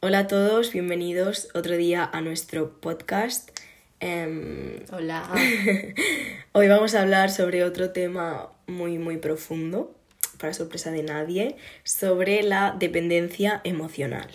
Hola a todos, bienvenidos otro día a nuestro podcast. Em, Hola. hoy vamos a hablar sobre otro tema muy, muy profundo, para sorpresa de nadie, sobre la dependencia emocional.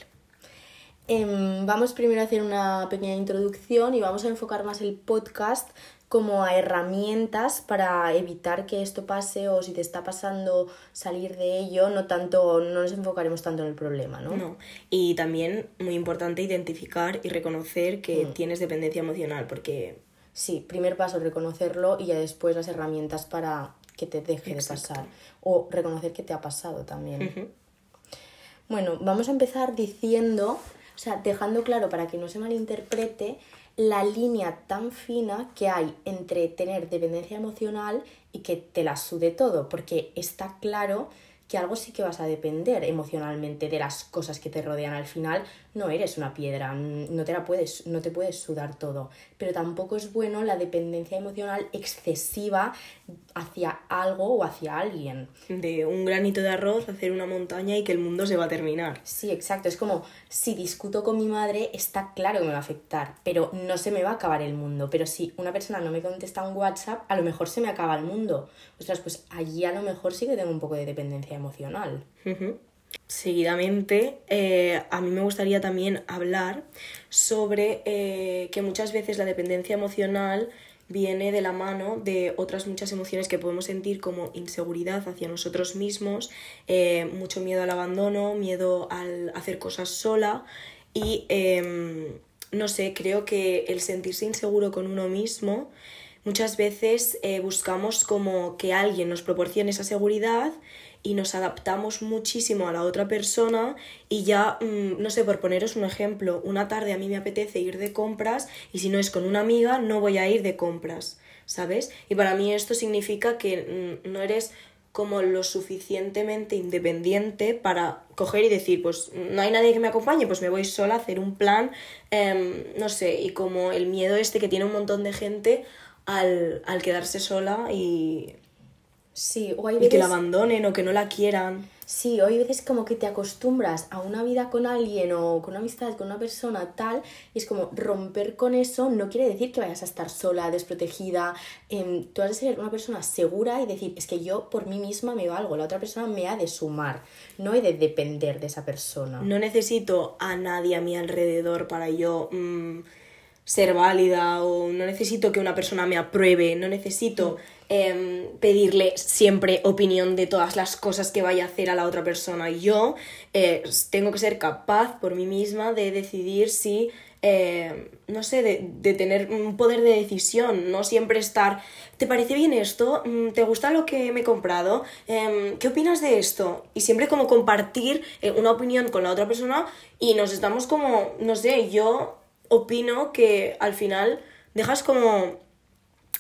Em, vamos primero a hacer una pequeña introducción y vamos a enfocar más el podcast como a herramientas para evitar que esto pase o si te está pasando salir de ello, no tanto, no nos enfocaremos tanto en el problema, ¿no? No. Y también muy importante identificar y reconocer que tienes dependencia emocional, porque Sí, primer paso reconocerlo y ya después las herramientas para que te deje de pasar o reconocer que te ha pasado también. Bueno, vamos a empezar diciendo, o sea, dejando claro para que no se malinterprete la línea tan fina que hay entre tener dependencia emocional y que te la sude todo, porque está claro que algo sí que vas a depender emocionalmente de las cosas que te rodean. Al final no eres una piedra, no te la puedes, no te puedes sudar todo. Pero tampoco es bueno la dependencia emocional excesiva hacia algo o hacia alguien. de un granito de arroz hacer una montaña y que el mundo se va a terminar. Sí, exacto. Es como si discuto con mi madre, está claro que me va a afectar, pero no se me va a acabar el mundo. Pero si una persona no me contesta un WhatsApp, a lo mejor se me acaba el mundo. Ostras, pues allí a lo mejor sí que tengo un poco de dependencia emocional. Seguidamente, eh, a mí me gustaría también hablar sobre eh, que muchas veces la dependencia emocional viene de la mano de otras muchas emociones que podemos sentir como inseguridad hacia nosotros mismos, eh, mucho miedo al abandono, miedo al hacer cosas sola y em, no sé, creo que el sentirse inseguro con uno mismo muchas veces buscamos como que alguien nos proporcione esa seguridad y nos adaptamos muchísimo a la otra persona y ya, mm, no sé, por poneros un ejemplo, una tarde a mí me apetece ir de compras y si no es con una amiga no voy a ir de compras, ¿sabes? Y para mí esto significa que mm, no eres como lo suficientemente independiente para coger y decir, pues no hay nadie que me acompañe, pues me voy sola a hacer un plan, em, no sé, y como el miedo este que tiene un montón de gente al, al quedarse sola y, Sí, o hay y veces... que la abandonen o que no la quieran. Sí, o hay veces como que te acostumbras a una vida con alguien o con una amistad con una persona tal, y es como romper con eso no quiere decir que vayas a estar sola, desprotegida. em, tú has de ser una persona segura y decir, es que yo por mí misma me valgo, la otra persona me ha de sumar, no he de depender de esa persona. No necesito a nadie a mi alrededor para yo mm, ser válida o no necesito que una persona me apruebe, no necesito em, pedirle siempre opinión de todas las cosas que vaya a hacer a la otra persona. Yo eh, tengo que ser capaz por mí misma de decidir si, eh, no sé, de, de tener un poder de decisión, no siempre estar, ¿te parece bien esto? Mm, ¿Te gusta lo que me he comprado? Em, ¿Qué opinas de esto? Y siempre como compartir eh, una opinión con la otra persona y nos estamos como, no sé, yo opino que al final dejas como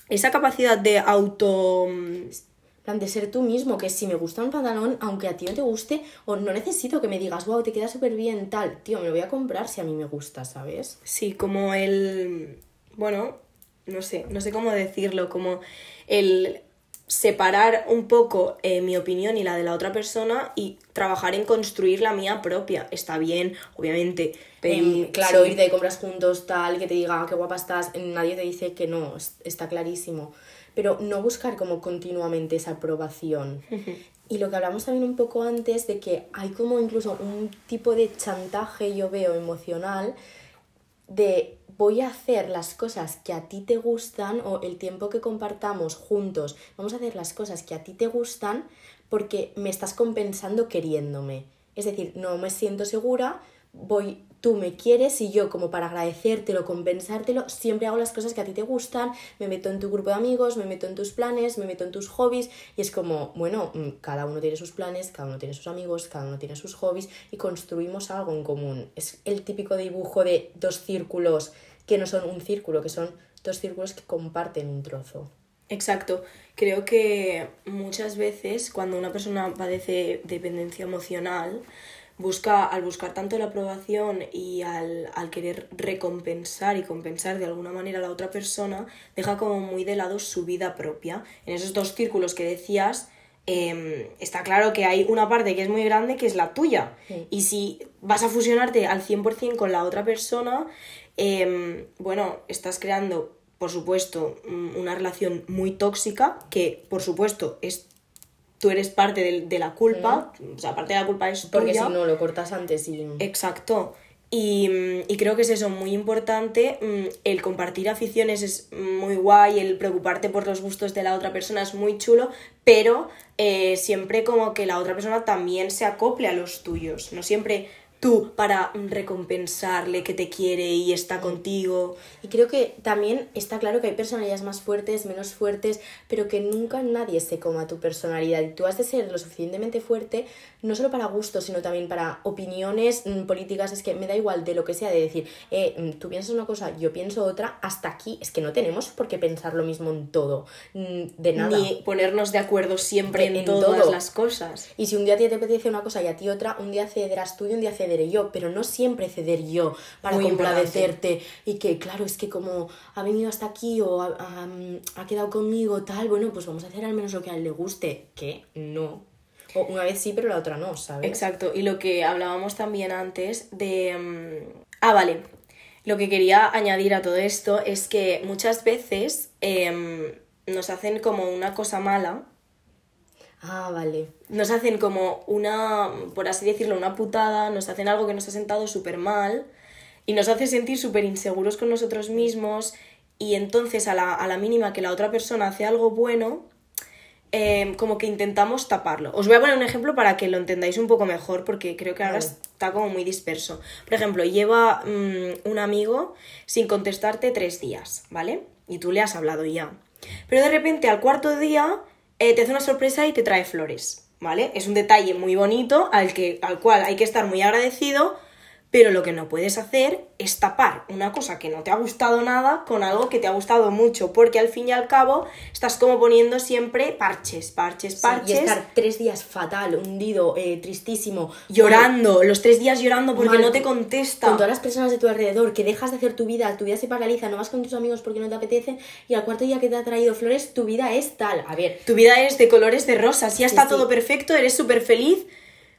esa capacidad de auto... En plan, de ser tú mismo, que si me gusta un pantalón, aunque a ti no te guste, o no necesito que me digas, wow, te queda súper bien, tal, tío, me lo voy a comprar si a mí me gusta, ¿sabes? Sí, como el... Bueno, no sé, no sé cómo decirlo, como el separar un poco eh, mi opinión y la de la otra persona y trabajar en construir la mía propia. Está bien, obviamente. Em, claro, sí. irte de compras juntos, tal, que te diga "Ah, qué guapa estás, nadie te dice que no, es- está clarísimo. Pero no buscar como continuamente esa aprobación. Y lo que hablamos también un poco antes de que hay como incluso un tipo de chantaje, yo veo, emocional, de voy a hacer las cosas que a ti te gustan o el tiempo que compartamos juntos, vamos a hacer las cosas que a ti te gustan porque me estás compensando queriéndome. Es decir, no me siento segura, voy, tú me quieres y yo como para agradecértelo, compensártelo, siempre hago las cosas que a ti te gustan, me meto en tu grupo de amigos, me meto en tus planes, me meto en tus hobbies y es como, bueno, mm, cada uno tiene sus planes, cada uno tiene sus amigos, cada uno tiene sus hobbies y construimos algo en común. Es el típico dibujo de dos círculos que no son un círculo, que son dos círculos que comparten un trozo. Exacto. Creo que muchas veces cuando una persona padece dependencia emocional, busca, al buscar tanto la aprobación y al, al querer recompensar y compensar de alguna manera a la otra persona, deja como muy de lado su vida propia. En esos dos círculos que decías, em, está claro que hay una parte que es muy grande que es la tuya. Y si vas a fusionarte al 100% con la otra persona, em, bueno, estás creando, por supuesto, una relación muy tóxica, que por supuesto es tú eres parte de, de la culpa, o sea, parte de la culpa es Porque tuya. si no, lo cortas antes y... Exacto. Y, y creo que es eso, muy importante. mm, El compartir aficiones es muy guay, el preocuparte por los gustos de la otra persona es muy chulo, pero eh, siempre como que la otra persona también se acople a los tuyos. No siempre tú para recompensarle que te quiere y está contigo. Y creo que también está claro que hay personalidades más fuertes, menos fuertes, pero que nunca nadie se coma tu personalidad. Y tú has de ser lo suficientemente fuerte, no solo para gustos, sino también para opiniones mm, políticas. Es que me da igual de lo que sea, de decir, eh, mm, tú piensas una cosa, yo pienso otra, hasta aquí. Es que no tenemos por qué pensar lo mismo en todo. mm, De nada. Ni ponernos de acuerdo siempre en, En todas todo. las cosas. Y si un día a ti te apetece una cosa y a ti otra, un día cederás tú y un día yo, pero no siempre ceder yo para Muy complacerte y que, claro, es que como ha venido hasta aquí o ha, ha- ha quedado conmigo tal, bueno, pues vamos a hacer al menos lo que a él le guste, que no. O una vez sí, pero la otra no, ¿sabes? Exacto, y lo que hablábamos también antes de... mm, Ah, vale. Lo que quería añadir a todo esto es que muchas veces em, nos hacen como una cosa mala, Ah, vale. nos hacen como una, por así decirlo, una putada, nos hacen algo que nos ha sentado súper mal y nos hace sentir súper inseguros con nosotros mismos y entonces a la, a la mínima que la otra persona hace algo bueno, eh, como que intentamos taparlo. Os voy a poner un ejemplo para que lo entendáis un poco mejor porque creo que ahora Vale. está como muy disperso. Por ejemplo, lleva mm, un amigo sin contestarte tres días, ¿vale? Y tú le has hablado ya. Pero de repente al cuarto día eh, te hace una sorpresa y te trae flores, ¿vale? Es un detalle muy bonito al, que, al cual hay que estar muy agradecido, pero lo que no puedes hacer es tapar una cosa que no te ha gustado nada con algo que te ha gustado mucho, porque al fin y al cabo estás como poniendo siempre parches, parches, Sí, parches. y estar tres días fatal, hundido, eh, tristísimo, llorando, los tres días llorando porque Mal, no te contesta. con todas las personas de tu alrededor, que dejas de hacer tu vida, tu vida se paraliza, no vas con tus amigos porque no te apetece, y al cuarto día que te ha traído flores, tu vida es tal. A ver, Tu vida es de colores de rosas, ya Sí, está sí. todo perfecto, eres súper feliz,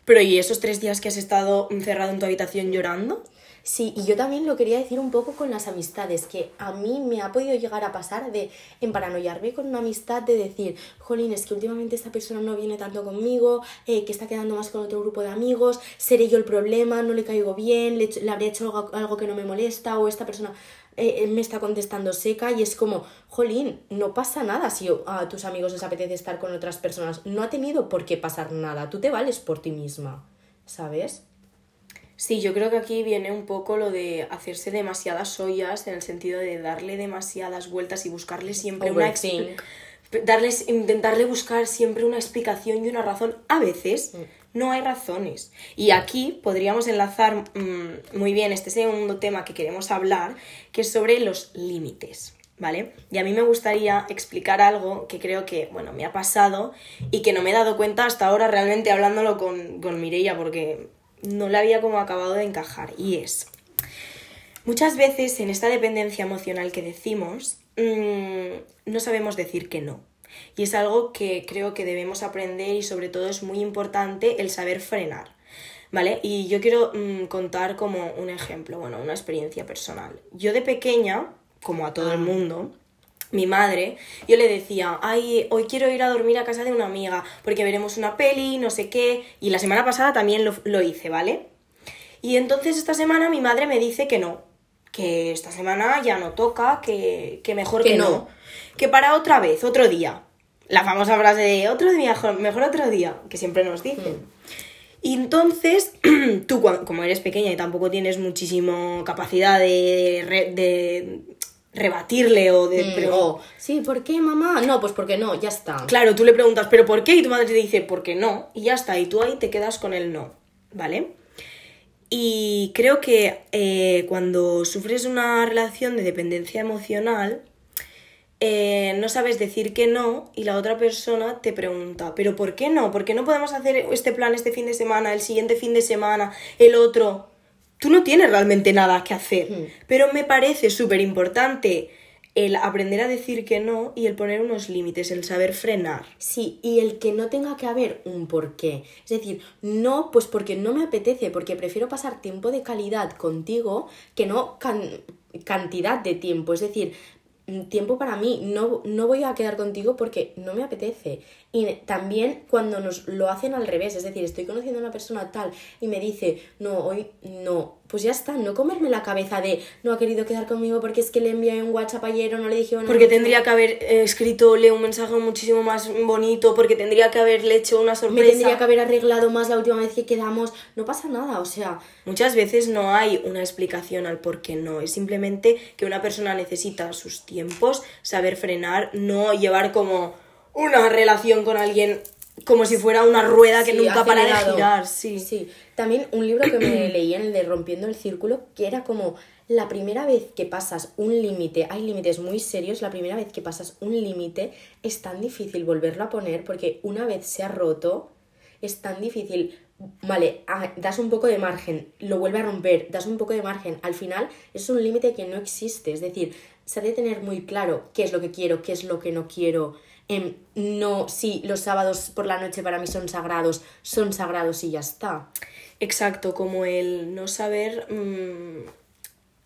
pero ¿y esos tres días que has estado encerrado en tu habitación llorando? Sí, y yo también lo quería decir un poco con las amistades, que a mí me ha podido llegar a pasar de emparanoiarme con una amistad, de decir, jolín, es que últimamente esta persona no viene tanto conmigo, eh, que está quedando más con otro grupo de amigos, seré yo el problema, no le caigo bien, le, habré hecho algo, que no me molesta, o esta persona eh, me está contestando seca, y es como, jolín, no pasa nada si a tus amigos les apetece estar con otras personas, no ha tenido por qué pasar nada, tú te vales por ti misma, ¿sabes? Sí, yo creo que aquí viene un poco lo de hacerse demasiadas ollas en el sentido de darle demasiadas vueltas y buscarle siempre una darles intentarle buscar siempre una explicación y una razón. A veces no hay razones. Y aquí podríamos enlazar mm, muy bien este segundo tema que queremos hablar, que es sobre los límites. ¿Vale? Y a mí me gustaría explicar algo que creo que, bueno, me ha pasado y que no me he dado cuenta hasta ahora realmente hablándolo con, con Mireia porque no le había como acabado de encajar. Y es, muchas veces en esta dependencia emocional que decimos, mm, no sabemos decir que no. Y es algo que creo que debemos aprender y sobre todo es muy importante el saber frenar. ¿Vale? Y yo quiero mm, contar como un ejemplo, bueno, una experiencia personal. Yo de pequeña, como a todo el mundo, mi madre, yo le decía, ay, hoy quiero ir a dormir a casa de una amiga porque veremos una peli, no sé qué. Y la semana pasada también lo, lo hice, ¿vale? Y entonces esta semana mi madre me dice que no, que esta semana ya no toca, que, que mejor que, Que no. no. Que para otra vez, otro día. La famosa frase de otro día, mejor, otro día, que siempre nos dicen. Y entonces, tú como eres pequeña y tampoco tienes muchísimo capacidad de, de rebatirle o de... Mm, pero- o, sí, ¿por qué, mamá? No, pues porque no, ya está. Claro, tú le preguntas, ¿pero por qué? Y tu madre te dice, ¿por qué no? Y ya está, y tú ahí te quedas con el no, ¿vale? Y creo que eh, cuando sufres una relación de dependencia emocional, eh, no sabes decir que no y la otra persona te pregunta, ¿pero por qué no? ¿Por qué no podemos hacer este plan este fin de semana, el siguiente fin de semana, el otro? Tú no tienes realmente nada que hacer, pero me parece súper importante el aprender a decir que no y el poner unos límites, el saber frenar. Sí, y el que no tenga que haber un porqué. Es decir, no, pues porque no me apetece, porque prefiero pasar tiempo de calidad contigo que no cantidad de tiempo. Es decir, tiempo para mí, no, no voy a quedar contigo porque no me apetece. Y también cuando nos lo hacen al revés, es decir, estoy conociendo a una persona tal y me dice, no, hoy no, pues ya está, no comerme la cabeza de no ha querido quedar conmigo porque es que le envié un WhatsApp ayer o no le dije una Porque tendría que haber eh, escritole un mensaje muchísimo más bonito, porque tendría que haberle hecho una sorpresa. Me tendría que haber arreglado más la última vez que quedamos, no pasa nada, o sea. Muchas veces no hay una explicación al por qué no, es simplemente que una persona necesita sus tiempos, saber frenar, no llevar como una relación con alguien como si fuera una rueda que nunca para de girar, sí. Sí, también un libro que me leí en el de Rompiendo el Círculo, que era como la primera vez que pasas un límite, hay límites muy serios, la primera vez que pasas un límite es tan difícil volverlo a poner porque una vez se ha roto, es tan difícil, vale, ah, das un poco de margen, lo vuelve a romper, das un poco de margen, al final es un límite que no existe, es decir, se ha de tener muy claro qué es lo que quiero, qué es lo que no quiero, Em, no, sí, los sábados por la noche para mí son sagrados, son sagrados y ya está. Exacto, como el no saber mm,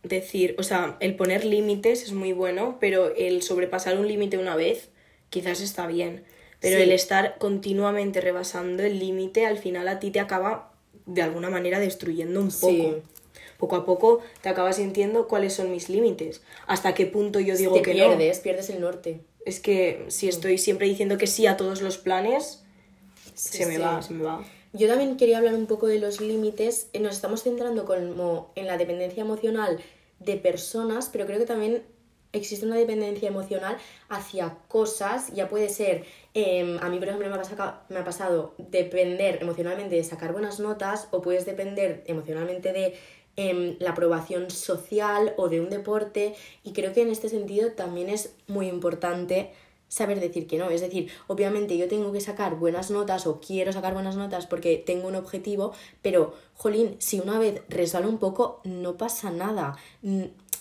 decir, o sea, el poner límites es muy bueno, pero el sobrepasar un límite una vez quizás está bien. Pero el estar continuamente rebasando el límite al final a ti te acaba de alguna manera destruyendo un poco. Poco a poco te acabas sintiendo cuáles son mis límites, hasta qué punto yo digo que pierdes, pierdes el norte es que si estoy siempre diciendo que sí a todos los planes, se me va, se me va. Yo también quería hablar un poco de los límites. Nos estamos centrando como en la dependencia emocional de personas, pero creo que también existe una dependencia emocional hacia cosas. Ya puede ser, em, a mí por ejemplo me ha, me ha pasado depender emocionalmente de sacar buenas notas o puedes depender emocionalmente de la aprobación social o de un deporte y creo que en este sentido también es muy importante saber decir que no. Es decir, obviamente yo tengo que sacar buenas notas o quiero sacar buenas notas porque tengo un objetivo, pero, jolín, si una vez resbalo un poco, no pasa nada,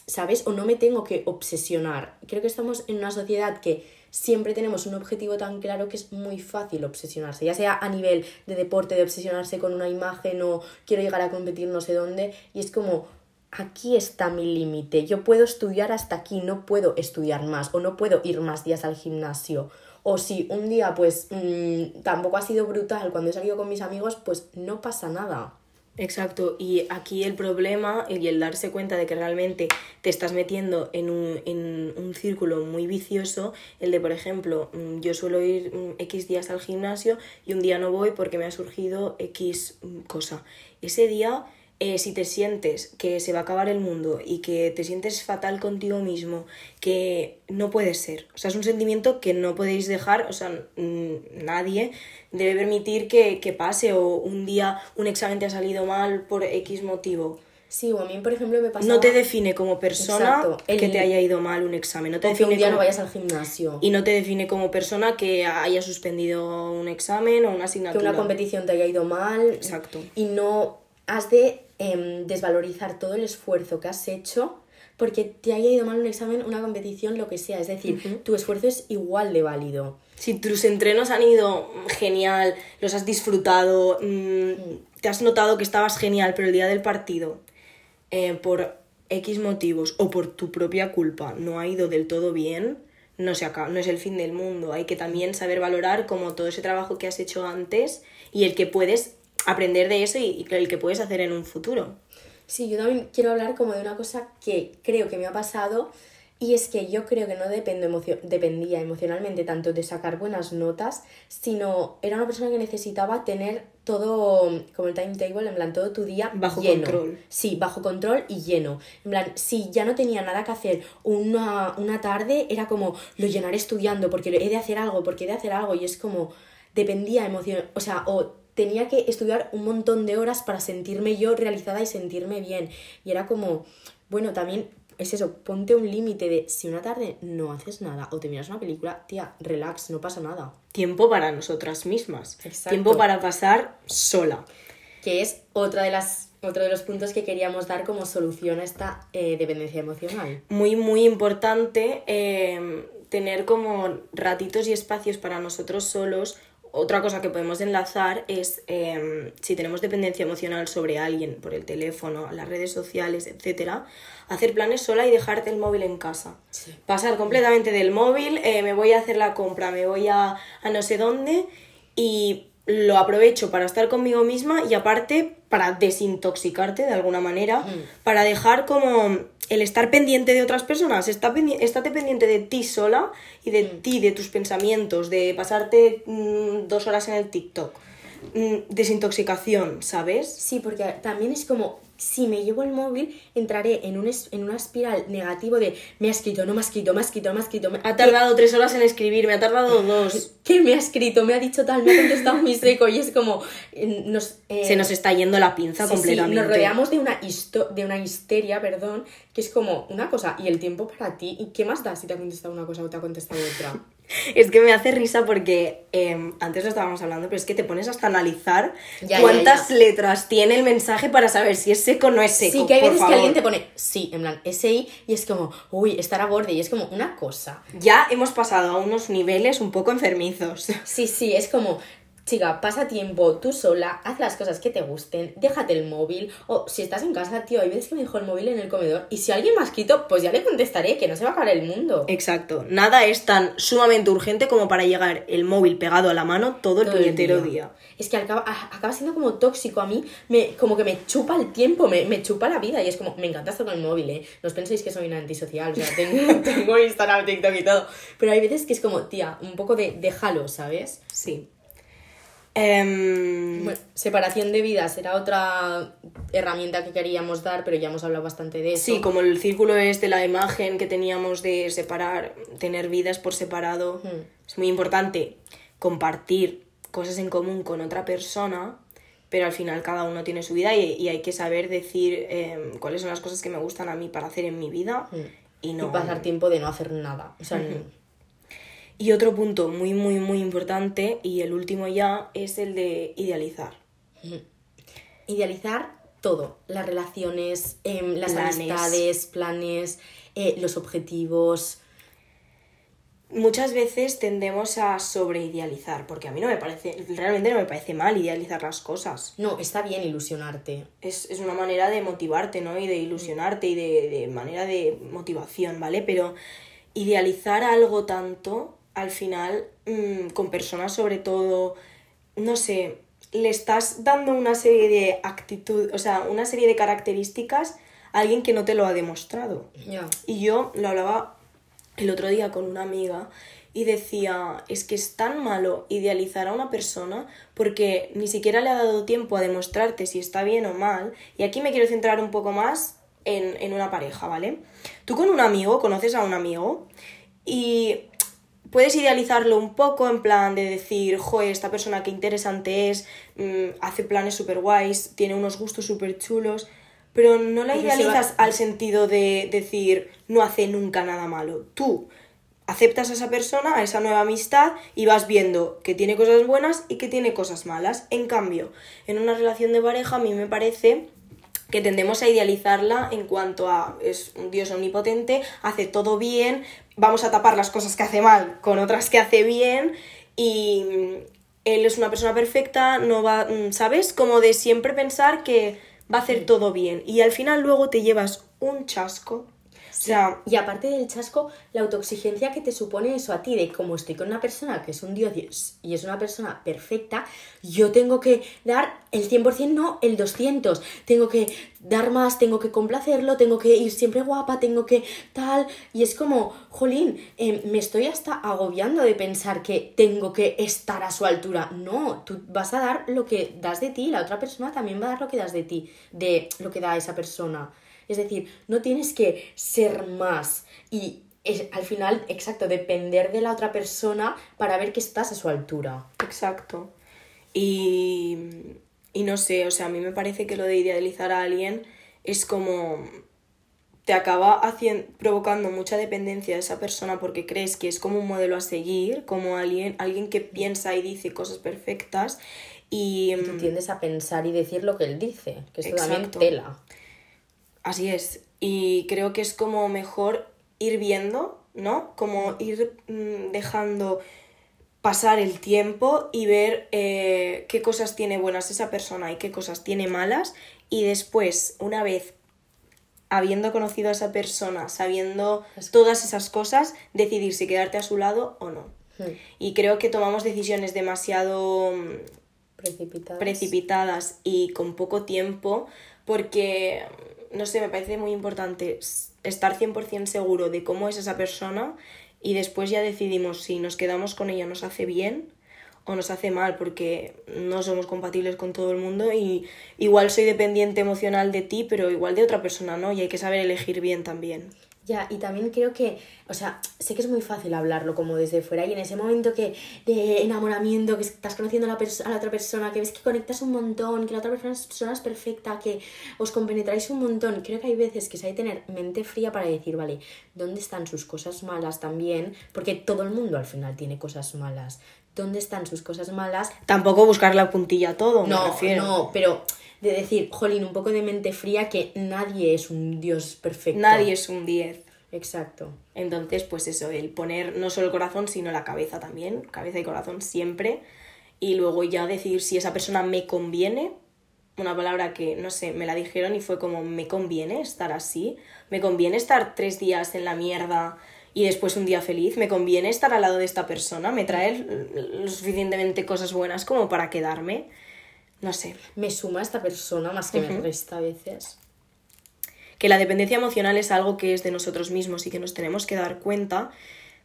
¿sabes? O no me tengo que obsesionar. Creo que estamos en una sociedad que siempre tenemos un objetivo tan claro que es muy fácil obsesionarse, ya sea a nivel de deporte, de obsesionarse con una imagen o quiero llegar a competir no sé dónde, y es como, aquí está mi límite, yo puedo estudiar hasta aquí, no puedo estudiar más o no puedo ir más días al gimnasio. O si un día pues mm, tampoco ha sido brutal cuando he salido con mis amigos, pues no pasa nada. Exacto, y aquí el problema y el darse cuenta de que realmente te estás metiendo en un, en un círculo muy vicioso, el de, por ejemplo, mm, yo suelo ir mm, X días al gimnasio y un día no voy porque me ha surgido X mm, cosa. Ese día eh, si te sientes que se va a acabar el mundo y que te sientes fatal contigo mismo, que no puede ser. O sea, es un sentimiento que no podéis dejar, o sea, nadie debe permitir que, que pase o un día un examen te ha salido mal por X motivo. Sí, o a mí, por ejemplo, me pasa. No te define como persona que te haya ido mal un examen. No te define que un día no vayas al gimnasio. Y no te define como persona que haya suspendido un examen o una asignatura. Que una competición te haya ido mal. Exacto. Y no has de Em, desvalorizar todo el esfuerzo que has hecho porque te haya ido mal un examen, una competición, lo que sea. Es decir, tu esfuerzo es igual de válido. Si tus entrenos han ido genial, los has disfrutado, mm, te has notado que estabas genial, pero el día del partido, eh, por X motivos o por tu propia culpa, no ha ido del todo bien, no, se acaba, no es el fin del mundo. Hay que también saber valorar como todo ese trabajo que has hecho antes y el que puedes aprender de eso y, el que puedes hacer en un futuro. Sí, yo también quiero hablar como de una cosa que creo que me ha pasado y es que yo creo que no dependo dependía emocionalmente tanto de sacar buenas notas, sino era una persona que necesitaba tener todo, como el timetable, en plan, todo tu día bajo control. Sí, bajo control y lleno. En plan, si ya no tenía nada que hacer una, una tarde, era como, lo llenaré estudiando porque he de hacer algo, porque he de hacer algo, y es como, dependía emocionalmente, o sea, o tenía que estudiar un montón de horas para sentirme yo realizada y sentirme bien. Y era como, bueno, también es eso, ponte un límite de si una tarde no haces nada o te miras una película, tía, relax, no pasa nada. Tiempo para nosotras mismas. Tiempo para pasar sola. Que es otra de las otro de los puntos que queríamos dar como solución a esta eh, dependencia emocional. Muy, muy importante eh, tener como ratitos y espacios para nosotros solos. Otra cosa que podemos enlazar es eh, si tenemos dependencia emocional sobre alguien por el teléfono, las redes sociales, etcétera, hacer planes sola y dejarte el móvil en casa. Pasar completamente del móvil, me voy a hacer la compra, me voy a, a no sé dónde y lo aprovecho para estar conmigo misma y aparte para desintoxicarte de alguna manera, Mm. para dejar como el estar pendiente de otras personas, está pendi- estate pendiente de ti sola y de Mm. ti, de tus pensamientos, de pasarte mm, dos horas en el TikTok. Desintoxicación, ¿sabes? Sí, porque también es como, si me llevo el móvil, entraré en, un es- en una espiral negativo de me ha escrito, no me ha escrito, me ha escrito, me ha escrito. me- Ha tardado tres horas en escribir, me ha tardado dos. ¿Qué me ha escrito? Me ha dicho tal, me ha contestado muy seco y es como... eh, Nos, eh, Se nos está yendo la pinza sí, sí, completamente. nos rodeamos de una, histo- de una histeria, perdón, que es como una cosa y el tiempo para ti. ¿Y qué más da si te ha contestado una cosa o te ha contestado otra? Es que me hace risa porque em, antes lo estábamos hablando, pero es que te pones hasta analizar Ya, cuántas ya, ya. letras tiene el mensaje para saber si es seco o no es seco. Sí, que hay veces favor. que alguien te pone sí, en plan SI, y es como, uy, estar a borde, y es como una cosa. Ya hemos pasado a unos niveles un poco enfermizos. Sí, sí, es como, chica, pasa tiempo tú sola, haz las cosas que te gusten, déjate el móvil, o si estás en casa, tío, hay veces que me dejo el móvil en el comedor, y si alguien ha escrito, pues ya le contestaré, que no se va a acabar el mundo. Exacto. Nada es tan sumamente urgente como para llegar el móvil pegado a la mano todo el Todo el puñetero día. Es que acaba, a- acaba siendo como tóxico a mí, me, como que me chupa el tiempo, me, me chupa la vida y es como, me encanta estar con el móvil, ¿eh? No os penséis que soy una antisocial, o sea, tengo, tengo Instagram, TikTok y todo, pero hay veces que es como, tía, un poco de déjalo, ¿sabes? Sí. Em, Bueno, separación de vidas era otra herramienta que queríamos dar, pero ya hemos hablado bastante de eso. Sí, como el círculo es de la imagen que teníamos de separar, tener vidas por separado. Hmm. Es muy importante compartir cosas en común con otra persona, pero al final cada uno tiene su vida y, y hay que saber decir eh, cuáles son las cosas que me gustan a mí para hacer en mi vida y no. Hmm. Y pasar tiempo de no hacer nada. O sea, Y otro punto muy, muy, muy importante, y el último ya, es el de idealizar. idealizar todo, las relaciones, em, las Planes. amistades, planes, eh, los objetivos. Muchas veces tendemos a sobreidealizar, porque a mí no me parece, realmente no me parece mal idealizar las cosas. No, está bien ilusionarte. es, es una manera de motivarte, ¿no? Y de ilusionarte y de, de manera de motivación, ¿vale? Pero idealizar algo tanto, al final, mm, con personas sobre todo, no sé, le estás dando una serie de actitud, o sea, una serie de características a alguien que no te lo ha demostrado. Y yo lo hablaba el otro día con una amiga y decía, es que es tan malo idealizar a una persona porque ni siquiera le ha dado tiempo a demostrarte si está bien o mal. Y aquí me quiero centrar un poco más en, en una pareja, ¿vale? Tú con un amigo, conoces a un amigo y puedes idealizarlo un poco en plan de decir, joder, esta persona qué interesante es, mm, hace planes súper guays, tiene unos gustos súper chulos, pero no la Pero se va- idealizas al sentido de decir, no hace nunca nada malo. Tú aceptas a esa persona, a esa nueva amistad y vas viendo que tiene cosas buenas y que tiene cosas malas. En cambio, en una relación de pareja a mí me parece que tendemos a idealizarla en cuanto a es un dios omnipotente, hace todo bien, vamos a tapar las cosas que hace mal con otras que hace bien y él es una persona perfecta, no va, mm, ¿sabes? Como de siempre pensar que va a hacer todo bien y al final luego te llevas un chasco. O sea, Y aparte del chasco, la autoexigencia que te supone eso a ti, de como estoy con una persona que es un dios y es una persona perfecta, yo tengo que dar el 100%, no el 200. Tengo que dar más, tengo que complacerlo, tengo que ir siempre guapa, tengo que tal. Y es como, jolín, eh, me estoy hasta agobiando de pensar que tengo que estar a su altura. No, tú vas a dar lo que das de ti, la otra persona también va a dar lo que das de ti, de lo que da esa persona. Es decir, no tienes que ser más y es, al final, exacto, depender de la otra persona para ver que estás a su altura. Exacto. Y, y no sé, o sea, a mí me parece que lo de idealizar a alguien es como te acaba hacien- provocando mucha dependencia de esa persona porque crees que es como un modelo a seguir, como alguien, alguien que piensa y dice cosas perfectas Y, Tú mm, tiendes a pensar y decir lo que él dice, que esto también tela. Así es. Y creo que es como mejor ir viendo, ¿no? Como ir mm, dejando pasar el tiempo y ver eh, qué cosas tiene buenas esa persona y qué cosas tiene malas. Y después, una vez habiendo conocido a esa persona, sabiendo todas esas cosas, decidir si quedarte a su lado o no. Hmm. Y creo que tomamos decisiones demasiado mm, Precipitadas. precipitadas y con poco tiempo porque, no sé, me parece muy importante estar 100% seguro de cómo es esa persona y después ya decidimos si nos quedamos con ella nos hace bien o nos hace mal porque no somos compatibles con todo el mundo y igual soy dependiente emocional de ti pero igual de otra persona no y hay que saber elegir bien también. Ya, y también creo que, o sea, sé que es muy fácil hablarlo como desde fuera y en ese momento que de enamoramiento, que estás conociendo a la, a la otra persona, que ves que conectas un montón, que la otra persona es, perfecta, que os compenetráis un montón, creo que hay veces que hay que tener mente fría para decir, vale, ¿dónde están sus cosas malas también? Porque todo el mundo al final tiene cosas malas. ¿Dónde están sus cosas malas? Tampoco buscar la puntilla a todo, me No, refiero. no, pero de decir, jolín, un poco de mente fría que nadie es un dios perfecto. Nadie es un 10. Exacto. Entonces, pues eso, el poner no solo el corazón, sino la cabeza también, cabeza y corazón siempre, y luego ya decidir si esa persona me conviene, una palabra que, no sé, me la dijeron y fue como, me conviene estar así, me conviene estar tres días en la mierda y después un día feliz, me conviene estar al lado de esta persona, me trae lo suficientemente cosas buenas como para quedarme, no sé. Me suma esta persona más que me resta a veces. que la dependencia emocional es algo que es de nosotros mismos y que nos tenemos que dar cuenta,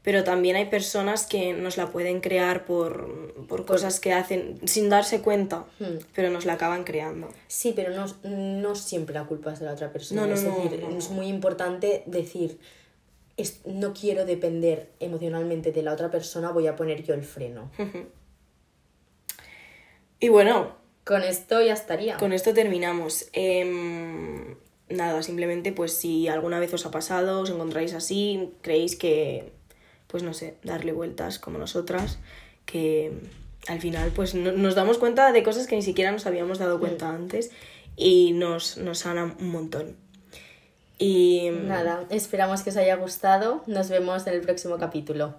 pero también hay personas que nos la pueden crear por, por cosas que hacen sin darse cuenta, Hmm. pero nos la acaban creando. Sí, pero no, no siempre la culpa es de la otra persona. No, no, es decir, no. es muy importante decir, es- no quiero depender emocionalmente de la otra persona, voy a poner yo el freno. Y bueno, Con esto ya estaría. con esto terminamos. Em, nada, simplemente pues si alguna vez os ha pasado, os encontráis así, creéis que, pues no sé, darle vueltas como nosotras, que al final pues no- nos damos cuenta de cosas que ni siquiera nos habíamos dado cuenta antes y nos, nos sana un montón. Y Nada, esperamos que os haya gustado. Nos vemos en el próximo capítulo.